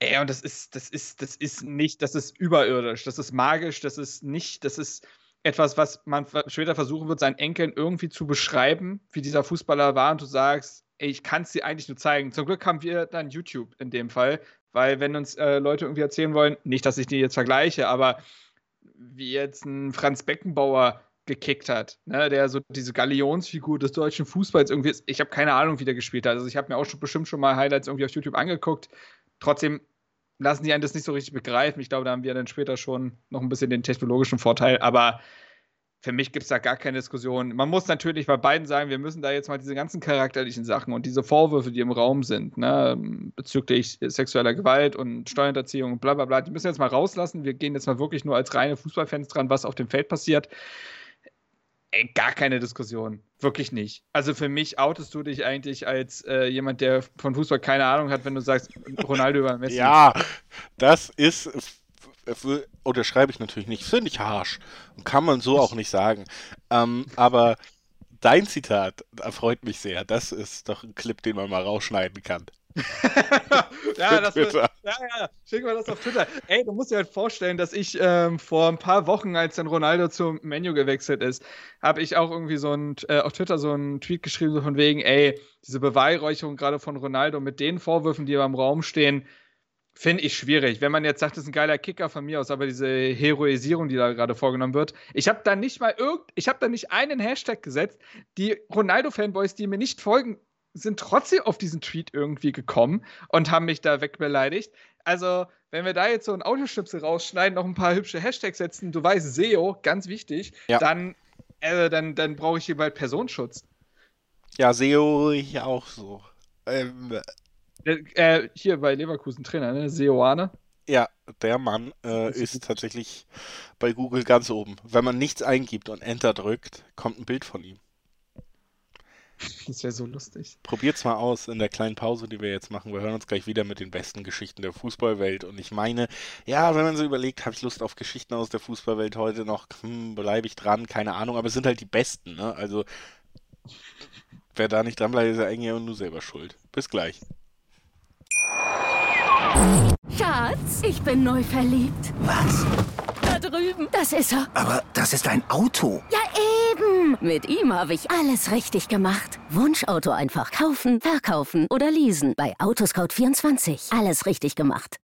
Ey, und das ist, das ist, das ist nicht, das ist überirdisch, das ist magisch, das ist nicht, das ist etwas, was man später versuchen wird, seinen Enkeln irgendwie zu beschreiben, wie dieser Fußballer war, und du sagst, ey, ich kann es dir eigentlich nur zeigen. Zum Glück haben wir dann YouTube in dem Fall, weil wenn uns äh, Leute irgendwie erzählen wollen, nicht, dass ich die jetzt vergleiche, aber wie jetzt ein Franz Beckenbauer gekickt hat, ne, der so diese Galionsfigur des deutschen Fußballs irgendwie ist. Ich habe keine Ahnung, wie der gespielt hat. Also ich habe mir auch schon bestimmt schon mal Highlights irgendwie auf YouTube angeguckt. Trotzdem lassen die einen das nicht so richtig begreifen. Ich glaube, da haben wir dann später schon noch ein bisschen den technologischen Vorteil, aber für mich gibt es da gar keine Diskussion. Man muss natürlich bei beiden sagen, wir müssen da jetzt mal diese ganzen charakterlichen Sachen und diese Vorwürfe, die im Raum sind, ne, bezüglich sexueller Gewalt und Steuerhinterziehung und bla bla bla, die müssen wir jetzt mal rauslassen. Wir gehen jetzt mal wirklich nur als reine Fußballfans dran, was auf dem Feld passiert. Ey, gar keine Diskussion. Wirklich nicht. Also für mich outest du dich eigentlich als äh, jemand, der von Fußball keine Ahnung hat, wenn du sagst, Ronaldo über Messi. Ja, das ist unterschreibe ich natürlich nicht, finde ich harsch. Und kann man so auch nicht sagen. Ähm, aber dein Zitat erfreut mich sehr. Das ist doch ein Clip, den man mal rausschneiden kann. ja, das wird, ja, ja, schick mal das auf Twitter. Ey, du musst dir halt vorstellen, dass ich ähm, vor ein paar Wochen, als dann Ronaldo zum Menu gewechselt ist, habe ich auch irgendwie so ein, äh, auf Twitter so einen Tweet geschrieben, so von wegen, ey, diese Beweihräucherung gerade von Ronaldo mit den Vorwürfen, die im Raum stehen, Finde ich schwierig. Wenn man jetzt sagt, das ist ein geiler Kicker von mir aus, aber diese Heroisierung, die da gerade vorgenommen wird, ich habe da nicht mal irgend, ich habe da nicht einen Hashtag gesetzt. Die Ronaldo-Fanboys, die mir nicht folgen, sind trotzdem auf diesen Tweet irgendwie gekommen und haben mich da wegbeleidigt. Also, wenn wir da jetzt so ein Autoschnipsel rausschneiden, noch ein paar hübsche Hashtags setzen, du weißt SEO, ganz wichtig, ja. dann, äh, dann, dann brauche ich hier bald Personenschutz. Ja, SEO ich auch so. Ähm, äh, hier bei Leverkusen Trainer, ne? Seoane. Ja, der Mann äh, ist tatsächlich bei Google ganz oben. Wenn man nichts eingibt und Enter drückt, kommt ein Bild von ihm. Das wäre so lustig. Probiert's mal aus in der kleinen Pause, die wir jetzt machen. Wir hören uns gleich wieder mit den besten Geschichten der Fußballwelt. Und ich meine, ja, wenn man so überlegt, habe ich Lust auf Geschichten aus der Fußballwelt heute noch, hm, bleibe ich dran, keine Ahnung, aber es sind halt die besten, ne? Also, wer da nicht dran bleibt, ist ja eigentlich nur selber schuld. Bis gleich. Schatz, ich bin neu verliebt. Was? Da drüben. Das ist er. Aber das ist ein Auto. Ja, Mit ihm habe ich alles richtig gemacht. Wunschauto einfach kaufen, verkaufen oder leasen. Bei Autoscout24. Alles richtig gemacht.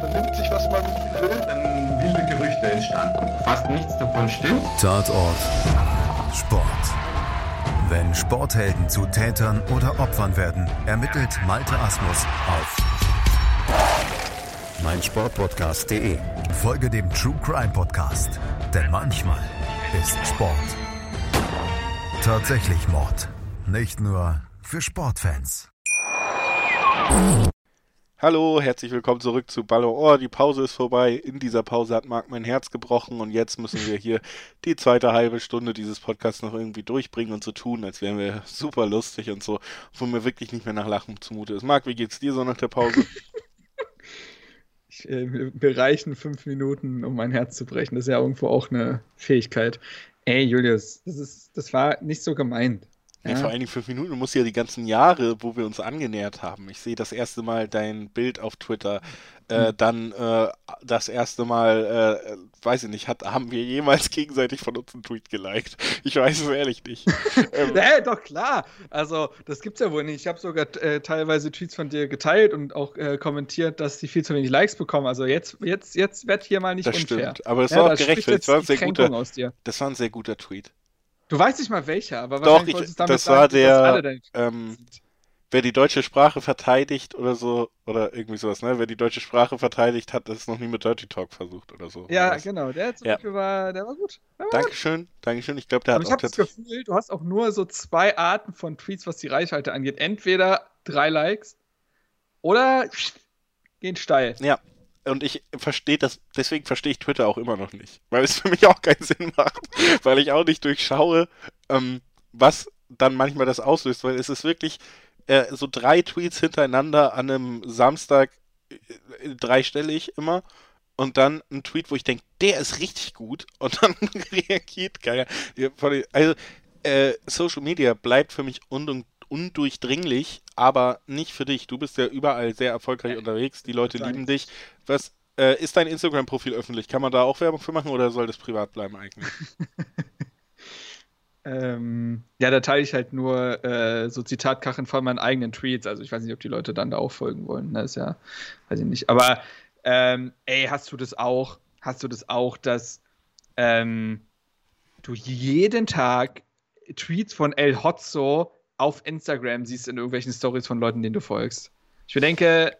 Vernimmt sich, was man will. Dann wilde Gerüchte entstanden. Fast nichts davon stimmt. Tatort. Sport. Wenn Sporthelden zu Tätern oder Opfern werden, ermittelt Malte Asmus auf meinsportpodcast.de. Folge dem True Crime Podcast, denn manchmal ist Sport tatsächlich Mord. Nicht nur für Sportfans. Hallo, herzlich willkommen zurück zu Ballon Ohr. Die Pause ist vorbei. In dieser Pause hat Marc mein Herz gebrochen und jetzt müssen wir hier die zweite halbe Stunde dieses Podcasts noch irgendwie durchbringen und so tun, als wären wir super lustig und so, wo mir wirklich nicht mehr nach Lachen zumute ist. Marc, wie geht's dir so nach der Pause? ich, äh, mir reichen fünf Minuten, um mein Herz zu brechen. Das ist ja irgendwo auch eine Fähigkeit. Ey, Julius, das, ist, das war nicht so gemeint. Ja. vor allen Dingen fünf Minuten. Du musst ja die ganzen Jahre, wo wir uns angenähert haben. Ich sehe das erste Mal dein Bild auf Twitter. Äh, hm. Dann äh, das erste Mal, äh, weiß ich nicht, hat, haben wir jemals gegenseitig von uns einen Tweet geliked? Ich weiß es ehrlich nicht. ähm, ja, doch klar. Also, das gibt's ja wohl nicht. Ich habe sogar äh, teilweise Tweets von dir geteilt und auch äh, kommentiert, dass sie viel zu wenig Likes bekommen. Also jetzt, jetzt, jetzt wird hier mal nicht das unfair. Stimmt, aber es ja, war auch gerechtfertigt. Das war ein sehr guter, das war ein sehr guter Tweet. Du weißt nicht mal welcher, aber Doch, ich, das war sagen, der, ähm, wer die deutsche Sprache verteidigt oder so, oder irgendwie sowas, ne? Wer die deutsche Sprache verteidigt, hat das noch nie mit Dirty Talk versucht oder so. Ja, oder genau, der zum ja. Beispiel war, der war gut. Der war Dankeschön, gut. Dankeschön. Ich glaube, der aber hat ich auch. Ich habe das Gefühl, du hast auch nur so zwei Arten von Tweets, was die Reichweite angeht. Entweder drei Likes oder gehen steil. Ja, und ich verstehe das, deswegen verstehe ich Twitter auch immer noch nicht. Weil es für mich auch keinen Sinn macht. Weil ich auch nicht durchschaue, ähm, was dann manchmal das auslöst. Weil es ist wirklich äh, so drei Tweets hintereinander an einem Samstag äh, dreistellig immer. Und dann ein Tweet, wo ich denke, der ist richtig gut. Und dann reagiert keiner. Also, äh, Social Media bleibt für mich undung- undurchdringlich, aber nicht für dich. Du bist ja überall sehr erfolgreich unterwegs. Die Leute lieben dich. Was äh, ist dein Instagram-Profil öffentlich? Kann man da auch Werbung für machen oder soll das privat bleiben eigentlich? Ähm, ja, da teile ich halt nur äh, so Zitatkarren von meinen eigenen Tweets. Also ich weiß nicht, ob die Leute dann da auch folgen wollen. Das ist ja, weiß ich nicht. Aber ähm, ey, hast du das auch? Hast du das auch, dass ähm, du jeden Tag Tweets von El Hotzo auf Instagram siehst in irgendwelchen Stories von Leuten, denen du folgst? Ich denke,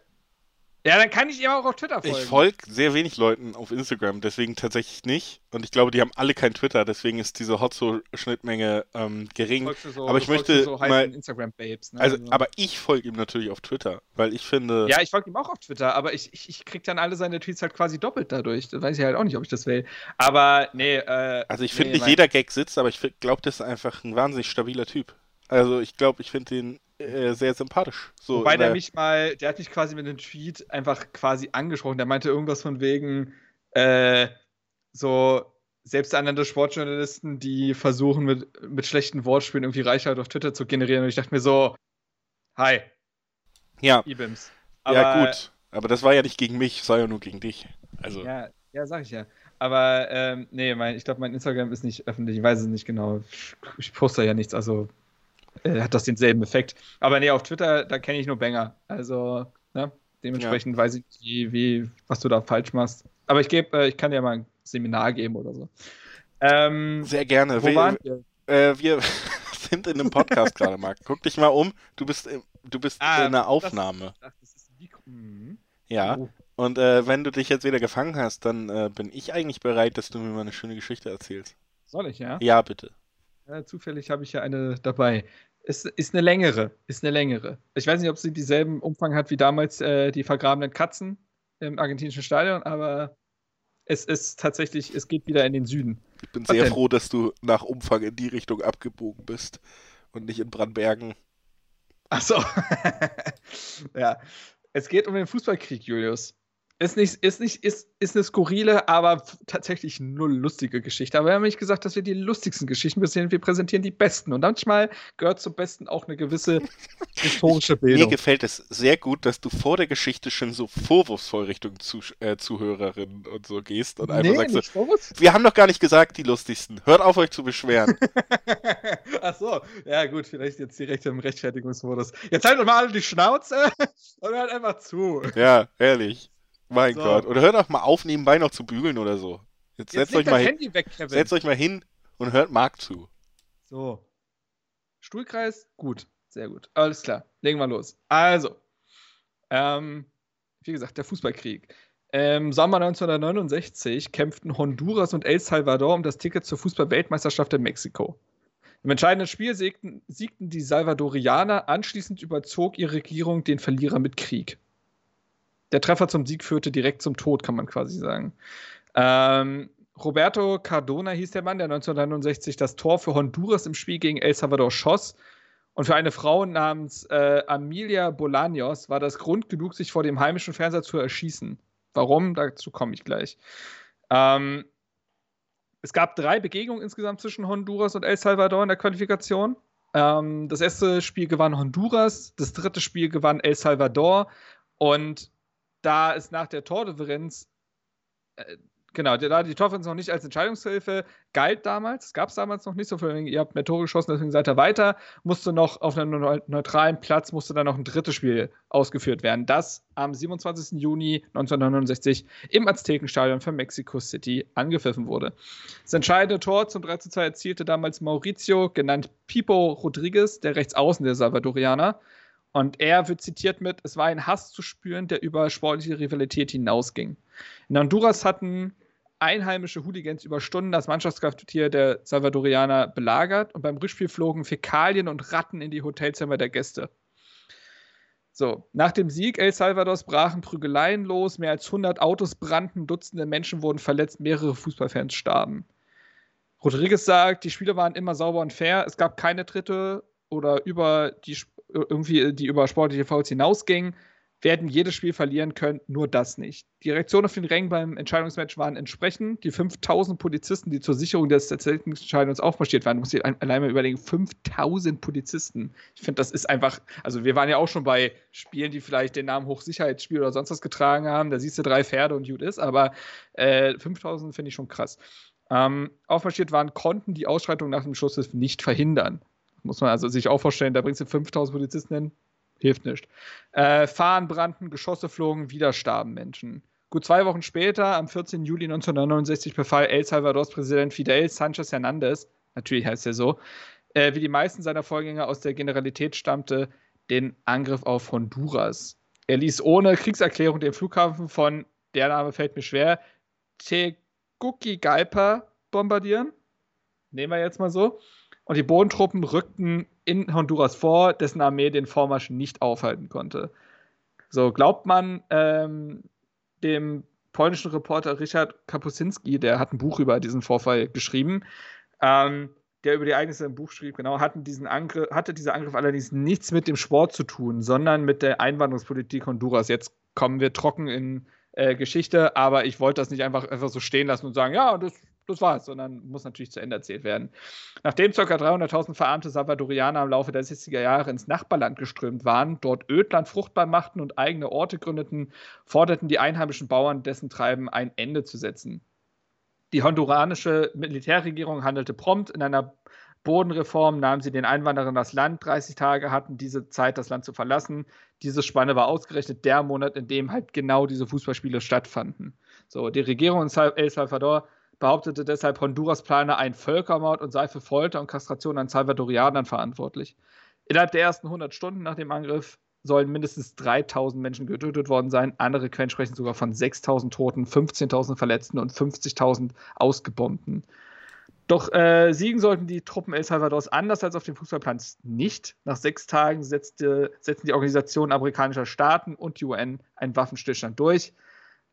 ja, dann kann ich ihm auch auf Twitter folgen. Ich folge sehr wenig Leuten auf Instagram, deswegen tatsächlich nicht. Und ich glaube, die haben alle kein Twitter, deswegen ist diese Hotzo-Schnittmenge ähm, gering. So- aber ich möchte so mal- heißen Instagram-Babes. Ne? Also, aber ich folge ihm natürlich auf Twitter, weil ich finde, Ja, ich folge ihm auch auf Twitter, aber ich, ich, ich krieg dann alle seine Tweets halt quasi doppelt dadurch. Da weiß ich halt auch nicht, ob ich das will. Aber nee, äh. also ich finde nee, nicht mein- jeder Gag sitzt, aber ich glaube, das ist einfach ein wahnsinnig stabiler Typ. Also ich glaube, ich finde ihn äh, sehr sympathisch. So Wobei der der- mich mal, der hat mich quasi mit einem Tweet einfach quasi angesprochen. Der meinte irgendwas von wegen, äh, so selbsternannte Sportjournalisten, die versuchen mit, mit schlechten Wortspielen irgendwie Reichweite auf Twitter zu generieren. Und ich dachte mir so, hi, ja, Ibims. ja gut. Aber das war ja nicht gegen mich, es war ja nur gegen dich. Also Ja, ja, sag ich ja. Aber ähm, nee, mein, ich glaube, mein Instagram ist nicht öffentlich. Ich weiß es nicht genau. Ich poste ja nichts, also äh, hat das denselben Effekt. Aber nee, auf Twitter, da kenne ich nur Banger. Also, ne? Dementsprechend weiß ich nicht, wie, was du da falsch machst. Aber ich gebe, äh, ich kann dir mal ein Seminar geben oder so. Ähm, sehr gerne. wo Wir, waren wir? äh, wir sind in einem Podcast gerade, Marc. Guck dich mal um. Du bist, im- du bist Ah, in einer das- Aufnahme. Ach, das ist Mikro. Mhm. Ja. Oh. Und äh, wenn du dich jetzt wieder gefangen hast, dann äh, bin ich eigentlich bereit, dass du mir mal eine schöne Geschichte erzählst. Soll ich, ja? Ja, bitte. Ja, zufällig habe ich ja eine dabei. Ist, ist eine längere. Ist eine längere. Ich weiß nicht, ob sie dieselben Umfang hat wie damals äh, die vergrabenen Katzen im argentinischen Stadion, aber es ist tatsächlich, es geht wieder in den Süden. Ich bin Was sehr denn? froh, dass du nach Umfang in die Richtung abgebogen bist und nicht in Brandbergen. Ach so. ja. Es geht um den Fußballkrieg, Julius. Ist nicht, ist nicht, ist, ist eine skurrile, aber tatsächlich null lustige Geschichte. Aber wir haben nicht gesagt, dass wir die lustigsten Geschichten präsentieren. Wir präsentieren die besten. Und manchmal gehört zum Besten auch eine gewisse historische Mir Bildung. gefällt es sehr gut, dass du vor der Geschichte schon so vorwurfsvoll Richtung Zusch äh, Zuhörerinnen und so gehst und einfach Nee, sagst, so, wir haben doch gar nicht gesagt, die lustigsten. Hört auf, euch zu beschweren. Ach so, ja gut, vielleicht jetzt direkt im Rechtfertigungsmodus. Jetzt halt doch mal alle die Schnauze und hört einfach zu. ja, ehrlich. Mein So. Gott. Oder hört doch mal auf, nebenbei noch zu bügeln oder so. Jetzt, Jetzt setzt, euch mal hin, weg, setzt euch mal hin und hört Marc zu. So. Stuhlkreis, gut, sehr gut. Alles klar, legen wir los. Also, ähm, wie gesagt, der Fußballkrieg. Im Sommer 1969 kämpften Honduras und El Salvador um das Ticket zur Fußball-Weltmeisterschaft in Mexiko. Im entscheidenden Spiel siegten, siegten die Salvadorianer, anschließend überzog ihre Regierung den Verlierer mit Krieg. Der Treffer zum Sieg führte direkt zum Tod, kann man quasi sagen. Ähm, Roberto Cardona hieß der Mann, der 1969 das Tor für Honduras im Spiel gegen El Salvador schoss. Und für eine Frau namens äh, Amelia Bolaños war das Grund genug, sich vor dem heimischen Fernseher zu erschießen. Warum? Dazu komme ich gleich. Ähm, es gab drei Begegnungen insgesamt zwischen Honduras und El Salvador in der Qualifikation. Ähm, das erste Spiel gewann Honduras, das dritte Spiel gewann El Salvador. Und da ist nach der Tordifferenz äh, Genau, da die Torfans noch nicht als Entscheidungshilfe galt damals, gab es damals noch nicht so viel, ihr habt mehr Tore geschossen, deswegen seid ihr weiter, musste noch auf einem neu- neutralen Platz, musste dann noch ein drittes Spiel ausgeführt werden, das am 27. Juni 1969 im Aztekenstadion von Mexico City angepfiffen wurde. Das entscheidende Tor zum 3 zu 2 erzielte damals Mauricio, genannt Pipo Rodriguez, der Rechtsaußen der Salvadorianer. Und er wird zitiert mit, es war ein Hass zu spüren, der über sportliche Rivalität hinausging. In Honduras hatten einheimische Hooligans über Stunden das Mannschaftskrafttier der Salvadorianer belagert und beim Rückspiel flogen Fäkalien und Ratten in die Hotelzimmer der Gäste. So, nach dem Sieg El Salvadors brachen Prügeleien los, mehr als 100 Autos brannten, Dutzende Menschen wurden verletzt, mehrere Fußballfans starben. Rodriguez sagt, die Spiele waren immer sauber und fair, es gab keine Dritte oder über die irgendwie die über sportliche Fouls hinausgingen. werden jedes Spiel verlieren können, nur das nicht. Die Reaktionen auf den Rängen beim Entscheidungsmatch waren entsprechend. Die 5000 Polizisten, die zur Sicherung des Entscheidungs aufmarschiert waren, muss ich allein mal überlegen, 5000 Polizisten. Ich finde, das ist einfach, also wir waren ja auch schon bei Spielen, die vielleicht den Namen Hochsicherheitsspiel oder sonst was getragen haben. Da siehst du drei Pferde und gut ist, aber äh, 5000 finde ich schon krass. Ähm, aufmarschiert waren, konnten die Ausschreitung nach dem Schuss nicht verhindern. Muss man also sich auch vorstellen, da bringst du 5000 Polizisten hin, hilft nicht. Äh, Fahnen brannten, Geschosse flogen, wieder starben Menschen. Gut zwei Wochen später, am 14. Juli 1969, befahl El Salvadors Präsident Fidel Sanchez Hernandez, natürlich heißt er so, äh, wie die meisten seiner Vorgänger aus der Generalität stammte, den Angriff auf Honduras. Er ließ ohne Kriegserklärung den Flughafen von, der Name fällt mir schwer, Tegucigalpa bombardieren. Nehmen wir jetzt mal so. Und die Bodentruppen rückten in Honduras vor, dessen Armee den Vormarsch nicht aufhalten konnte. So glaubt man ähm, dem polnischen Reporter Richard Kapuscinski, der hat ein Buch über diesen Vorfall geschrieben, ähm, der über die Ereignisse im Buch schrieb, genau, hatten diesen Angriff, hatte dieser Angriff allerdings nichts mit dem Sport zu tun, sondern mit der Einwanderungspolitik Honduras. Jetzt kommen wir trocken in äh, Geschichte, aber ich wollte das nicht einfach, einfach so stehen lassen und sagen, ja, das das war's, sondern muss natürlich zu Ende erzählt werden. Nachdem ca. 300.000 verarmte Salvadorianer im Laufe der 60er Jahre ins Nachbarland geströmt waren, dort Ödland fruchtbar machten und eigene Orte gründeten, forderten die einheimischen Bauern dessen Treiben ein Ende zu setzen. Die honduranische Militärregierung handelte prompt. In einer Bodenreform nahmen sie den Einwanderern das Land. 30 Tage hatten diese Zeit, das Land zu verlassen. Diese Spanne war ausgerechnet der Monat, in dem halt genau diese Fußballspiele stattfanden. So, die Regierung in El Salvador behauptete deshalb, Honduras plane einen Völkermord und sei für Folter und Kastration an Salvadorianern verantwortlich. Innerhalb der ersten 100 Stunden nach dem Angriff sollen mindestens 3000 Menschen getötet worden sein. Andere Quellen sprechen sogar von 6000 Toten, 15.000 Verletzten und 50.000 Ausgebombten. Doch äh, siegen sollten die Truppen El Salvadors anders als auf dem Fußballplan nicht. Nach sechs Tagen setzte, setzten die Organisation amerikanischer Staaten und die UN einen Waffenstillstand durch.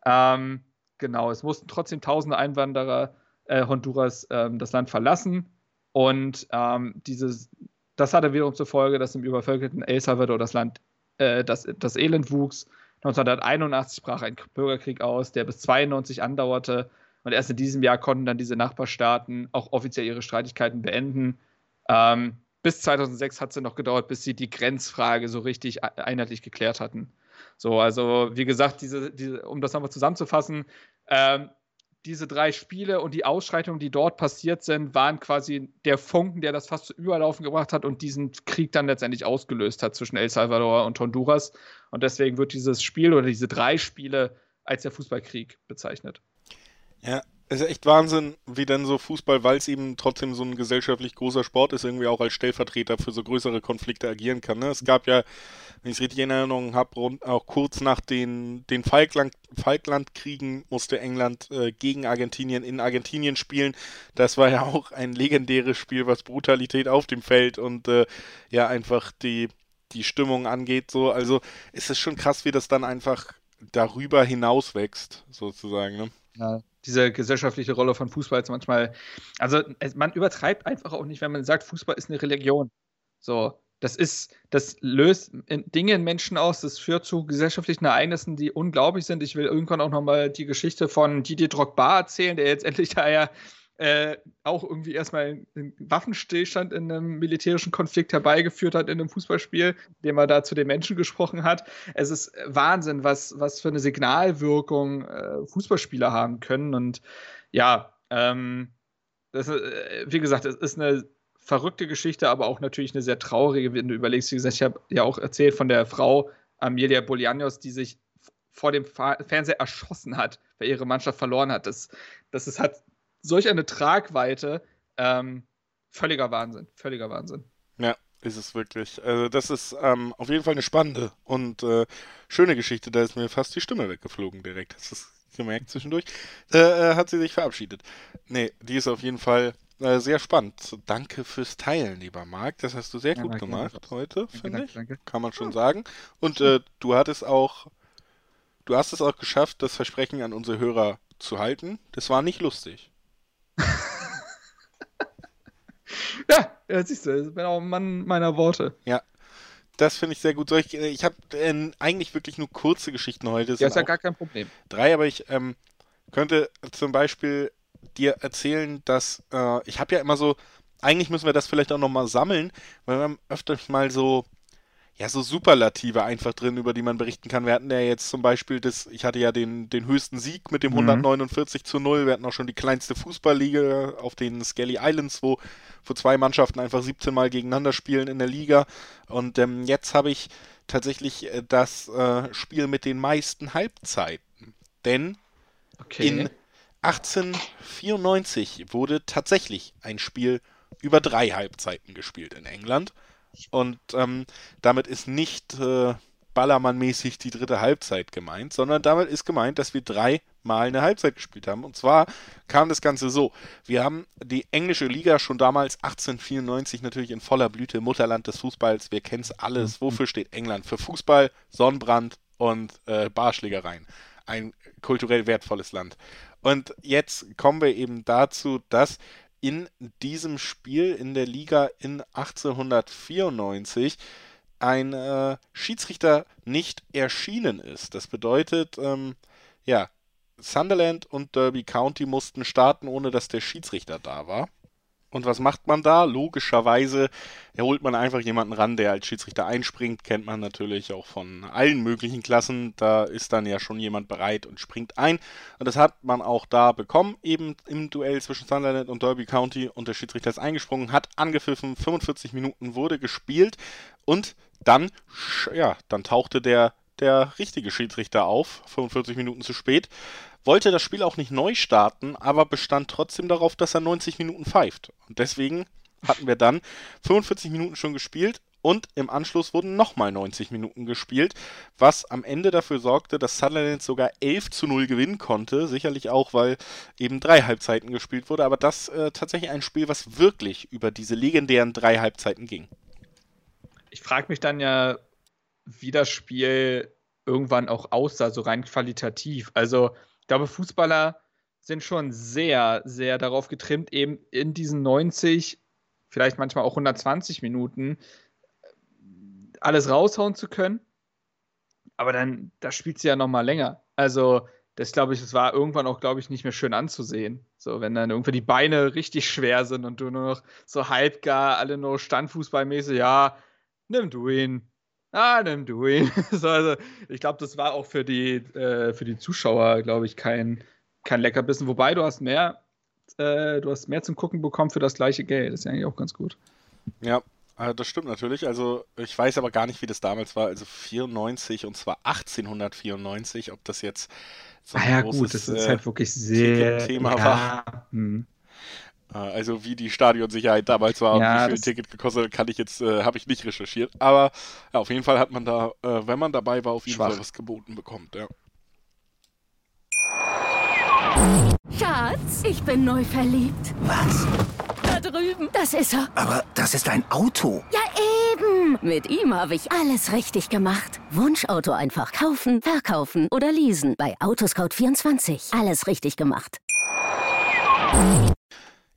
Ähm, Genau, es mussten trotzdem tausende Einwanderer äh, Honduras ähm, das Land verlassen. Und ähm, dieses, das hatte wiederum zur Folge, dass im übervölkerten El Salvador das Land, äh, das, das Elend wuchs. 1981 brach ein Bürgerkrieg aus, der bis 92 andauerte. Und erst in diesem Jahr konnten dann diese Nachbarstaaten auch offiziell ihre Streitigkeiten beenden. Ähm, bis 2006 hat es noch gedauert, bis sie die Grenzfrage so richtig einheitlich geklärt hatten. So, also wie gesagt, diese, diese, um das nochmal zusammenzufassen, ähm, diese drei Spiele und die Ausschreitungen, die dort passiert sind, waren quasi der Funken, der das fast zu Überlaufen gebracht hat und diesen Krieg dann letztendlich ausgelöst hat zwischen El Salvador und Honduras. Und deswegen wird dieses Spiel oder diese drei Spiele als der Fußballkrieg bezeichnet. Ja, es ist echt Wahnsinn, wie denn so Fußball, weil es eben trotzdem so ein gesellschaftlich großer Sport ist, irgendwie auch als Stellvertreter für so größere Konflikte agieren kann. Ne? Es gab ja, wenn ich es richtig in Erinnerung habe, auch kurz nach den, den Falkland, Falklandkriegen musste England äh, gegen Argentinien in Argentinien spielen. Das war ja auch ein legendäres Spiel, was Brutalität auf dem Feld und äh, ja einfach die, die Stimmung angeht. So, also es ist schon krass, wie das dann einfach darüber hinaus wächst, sozusagen. Ne? Ja, diese gesellschaftliche Rolle von Fußball ist manchmal, also man übertreibt einfach auch nicht, wenn man sagt, Fußball ist eine Religion. So, das ist, das löst Dinge in Menschen aus, das führt zu gesellschaftlichen Ereignissen, die unglaublich sind. Ich will irgendwann auch nochmal die Geschichte von Didier Drogba erzählen, der jetzt endlich da ja äh, auch irgendwie erstmal einen Waffenstillstand in einem militärischen Konflikt herbeigeführt hat in einem Fußballspiel, dem er da zu den Menschen gesprochen hat. Es ist Wahnsinn, was, was für eine Signalwirkung äh, Fußballspieler haben können. Und ja, ähm, das, äh, wie gesagt, es ist eine verrückte Geschichte, aber auch natürlich eine sehr traurige, wenn du überlegst, wie gesagt, ich habe ja auch erzählt von der Frau Amelia Bolianos, die sich vor dem Fernseher erschossen hat, weil ihre Mannschaft verloren hat. Das, das ist, hat solch eine Tragweite. Ähm, völliger Wahnsinn, völliger Wahnsinn. Ja, ist es wirklich. Also das ist ähm, auf jeden Fall eine spannende und äh, schöne Geschichte. Da ist mir fast die Stimme weggeflogen direkt. Hast du das gemerkt zwischendurch? Äh, äh, hat sie sich verabschiedet. Nee, die ist auf jeden Fall äh, sehr spannend. Danke fürs Teilen, lieber Marc. Das hast du sehr ja, gut gemacht danke. heute, finde ich. Danke. Kann man schon sagen. Und äh, du hattest auch, du hast es auch geschafft, das Versprechen an unsere Hörer zu halten. Das war nicht lustig. ja, ja, siehst du, ich bin auch ein Mann meiner Worte. Ja. das finde ich sehr gut. Ich äh, ich habe äh, eigentlich wirklich nur kurze Geschichten heute. Ja, ist ja gar kein Problem. drei, aber ich ähm, könnte zum Beispiel dir erzählen, dass äh, ich habe ja immer so, eigentlich müssen wir das vielleicht auch nochmal sammeln, weil wir haben öfters mal so, ja, so Superlative einfach drin, über die man berichten kann. Wir hatten ja jetzt zum Beispiel das, ich hatte ja den, den höchsten Sieg mit dem Mhm. 149 zu 0. Wir hatten auch schon die kleinste Fußballliga auf den Skelly Islands, wo, wo zwei Mannschaften einfach 17 Mal gegeneinander spielen in der Liga. Und ähm, jetzt habe ich tatsächlich äh, das äh, Spiel mit den meisten Halbzeiten. Denn Okay. in 1894 wurde tatsächlich ein Spiel über drei Halbzeiten gespielt in England. Und ähm, damit ist nicht äh, Ballermann-mäßig die dritte Halbzeit gemeint, sondern damit ist gemeint, dass wir dreimal eine Halbzeit gespielt haben. Und zwar kam das Ganze so. Wir haben die englische Liga schon damals 1894 natürlich in voller Blüte, Mutterland des Fußballs. Wir kennen es alles. Wofür steht England? Für Fußball, Sonnenbrand und äh, Barschlägereien. Ein kulturell wertvolles Land. Und jetzt kommen wir eben dazu, dass in diesem Spiel in der Liga in 1894 ein äh, Schiedsrichter nicht erschienen ist. Das bedeutet, ähm, ja, Sunderland und Derby County mussten starten, ohne dass der Schiedsrichter da war. Und was macht man da? Logischerweise holt man einfach jemanden ran, der als Schiedsrichter einspringt. Kennt man natürlich auch von allen möglichen Klassen. Da ist dann ja schon jemand bereit und springt ein. Und das hat man auch da bekommen, eben im Duell zwischen Sunderland und Derby County. Und der Schiedsrichter ist eingesprungen, hat angepfiffen, 45 Minuten wurde gespielt. Und dann, ja, dann tauchte der, der richtige Schiedsrichter auf, 45 Minuten zu spät wollte das Spiel auch nicht neu starten, aber bestand trotzdem darauf, dass er 90 Minuten pfeift. Und deswegen hatten wir dann 45 Minuten schon gespielt und im Anschluss wurden nochmal 90 Minuten gespielt, was am Ende dafür sorgte, dass Sunderland sogar 11 zu 0 gewinnen konnte. Sicherlich auch, weil eben drei Halbzeiten gespielt wurde, aber das äh, tatsächlich ein Spiel, was wirklich über diese legendären drei Halbzeiten ging. Ich frage mich dann ja, wie das Spiel irgendwann auch aussah, so rein qualitativ. Also, glaube, Fußballer sind schon sehr, sehr darauf getrimmt, eben in diesen 90, vielleicht manchmal auch 120 Minuten alles raushauen zu können. Aber dann, da spielt sie ja noch mal länger. Also, das glaube ich, das war irgendwann auch, glaube ich, nicht mehr schön anzusehen. So, wenn dann irgendwie die Beine richtig schwer sind und du nur noch so halbgar, alle nur standfußballmäßig, ja, nimm du ihn. Ah, nimm du ihn. so, also, ich glaube, das war auch für die, äh, für die Zuschauer, glaube ich, kein, kein Leckerbissen. Wobei, du hast mehr, äh, du hast mehr zum Gucken bekommen für das gleiche Geld. Das ist ja eigentlich auch ganz gut. Ja, äh, das stimmt natürlich. Also ich weiß aber gar nicht, wie das damals war. Also 94 und zwar 1894, ob das jetzt so ein ah ja, großes, gut, das ist äh, halt wirklich sehr. Ticketthema ja, war. Hm. Äh, also wie die Stadionsicherheit damals war und Ja, wie viel Ticket gekostet hat, kann ich jetzt, äh, habe ich nicht recherchiert. Aber ja, auf jeden Fall hat man da, äh, wenn man dabei war, auf jeden Schwach. Fall was geboten bekommt. Ja. Schatz, ich bin neu verliebt. Was? Da drüben. Das ist er. Aber das ist ein Auto. Ja, eben. Mit ihm habe ich alles richtig gemacht. Wunschauto einfach kaufen, verkaufen oder leasen. Bei Autoscout24. Alles richtig gemacht.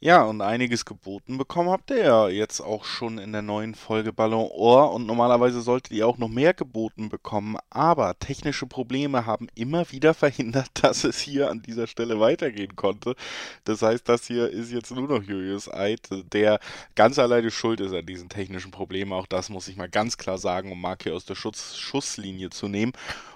Ja, und einiges geboten bekommen habt ihr ja jetzt auch schon in der neuen Folge Ballon Ohr und normalerweise solltet ihr auch noch mehr geboten bekommen, aber technische Probleme haben immer wieder verhindert, dass es hier an dieser Stelle weitergehen konnte. Das heißt, das hier ist jetzt nur noch Julius Eid, der ganz alleine schuld ist an diesen technischen Problemen. Auch das muss ich mal ganz klar sagen, um Mark hier aus der Schutz Schusslinie zu nehmen.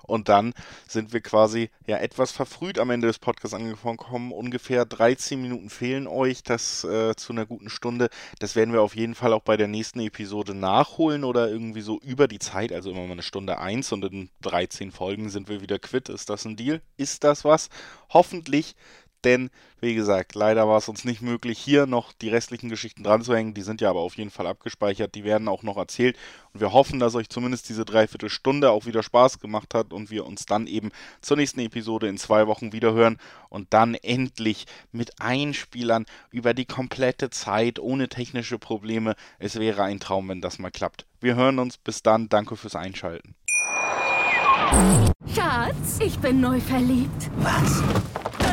Und dann sind wir quasi ja etwas verfrüht am Ende des Podcasts angekommen. Ungefähr 13 Minuten fehlen euch, das äh, zu einer guten Stunde. Das werden wir auf jeden Fall auch bei der nächsten Episode nachholen oder irgendwie so über die Zeit, also immer mal eine Stunde eins und in 13 Folgen sind wir wieder quitt. Ist das ein Deal? Ist das was? Hoffentlich. Denn, wie gesagt, leider war es uns nicht möglich, hier noch die restlichen Geschichten dran zu hängen. Die sind ja aber auf jeden Fall abgespeichert. Die werden auch noch erzählt. Und wir hoffen, dass euch zumindest diese Dreiviertelstunde auch wieder Spaß gemacht hat und wir uns dann eben zur nächsten Episode in zwei Wochen wieder hören und dann endlich mit Einspielern über die komplette Zeit ohne technische Probleme. Es wäre ein Traum, wenn das mal klappt. Wir hören uns. Bis dann. Danke fürs Einschalten. Schatz, ich bin neu verliebt. Was?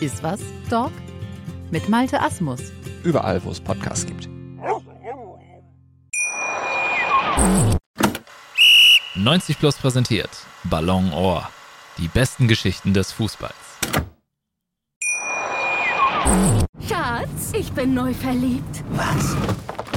Iswas Dog mit Malte Asmus. Überall, wo es Podcasts gibt. 90 Plus präsentiert Ballon Ohr. Die besten Geschichten des Fußballs. Schatz, ich bin neu verliebt. Was?